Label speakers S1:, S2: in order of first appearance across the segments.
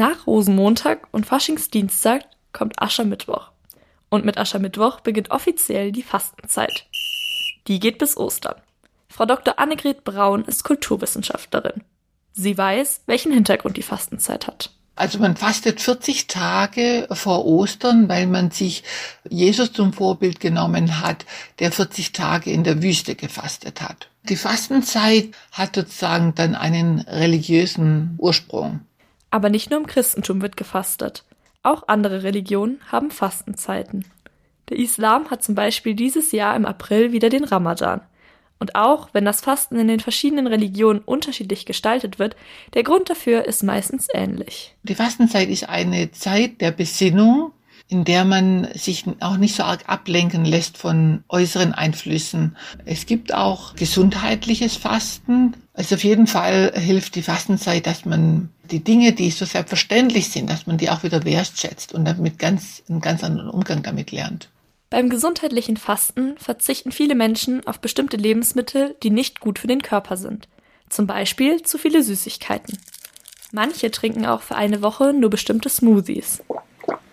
S1: Nach Rosenmontag und Faschingsdienstag kommt Aschermittwoch. Und mit Aschermittwoch beginnt offiziell die Fastenzeit. Die geht bis Ostern. Frau Dr. Annegret Braun ist Kulturwissenschaftlerin. Sie weiß, welchen Hintergrund die Fastenzeit hat.
S2: Also man fastet 40 Tage vor Ostern, weil man sich Jesus zum Vorbild genommen hat, der 40 Tage in der Wüste gefastet hat. Die Fastenzeit hat sozusagen dann einen religiösen Ursprung.
S1: Aber nicht nur im Christentum wird gefastet. Auch andere Religionen haben Fastenzeiten. Der Islam hat zum Beispiel dieses Jahr im April wieder den Ramadan. Und auch wenn das Fasten in den verschiedenen Religionen unterschiedlich gestaltet wird, der Grund dafür ist meistens ähnlich.
S2: Die Fastenzeit ist eine Zeit der Besinnung, in der man sich auch nicht so arg ablenken lässt von äußeren Einflüssen. Es gibt auch gesundheitliches Fasten. Also auf jeden Fall hilft die Fastenzeit, dass man die Dinge, die so selbstverständlich sind, dass man die auch wieder wertschätzt und damit ganz, einen ganz anderen Umgang damit lernt.
S1: Beim gesundheitlichen Fasten verzichten viele Menschen auf bestimmte Lebensmittel, die nicht gut für den Körper sind. Zum Beispiel zu viele Süßigkeiten. Manche trinken auch für eine Woche nur bestimmte Smoothies.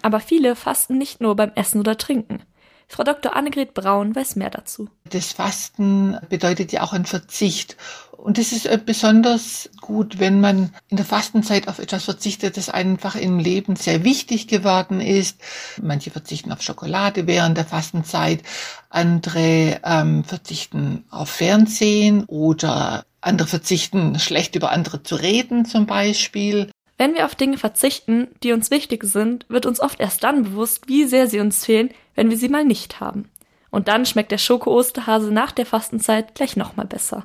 S1: Aber viele fasten nicht nur beim Essen oder Trinken. Frau Dr. Annegret Braun weiß mehr dazu.
S2: Das Fasten bedeutet ja auch ein Verzicht. Und es ist äh, besonders gut, wenn man in der Fastenzeit auf etwas verzichtet, das einfach im Leben sehr wichtig geworden ist. Manche verzichten auf Schokolade während der Fastenzeit, andere ähm, verzichten auf Fernsehen oder andere verzichten schlecht über andere zu reden zum Beispiel.
S1: Wenn wir auf Dinge verzichten, die uns wichtig sind, wird uns oft erst dann bewusst, wie sehr sie uns fehlen, wenn wir sie mal nicht haben. Und dann schmeckt der Schoko-Osterhase nach der Fastenzeit gleich nochmal besser.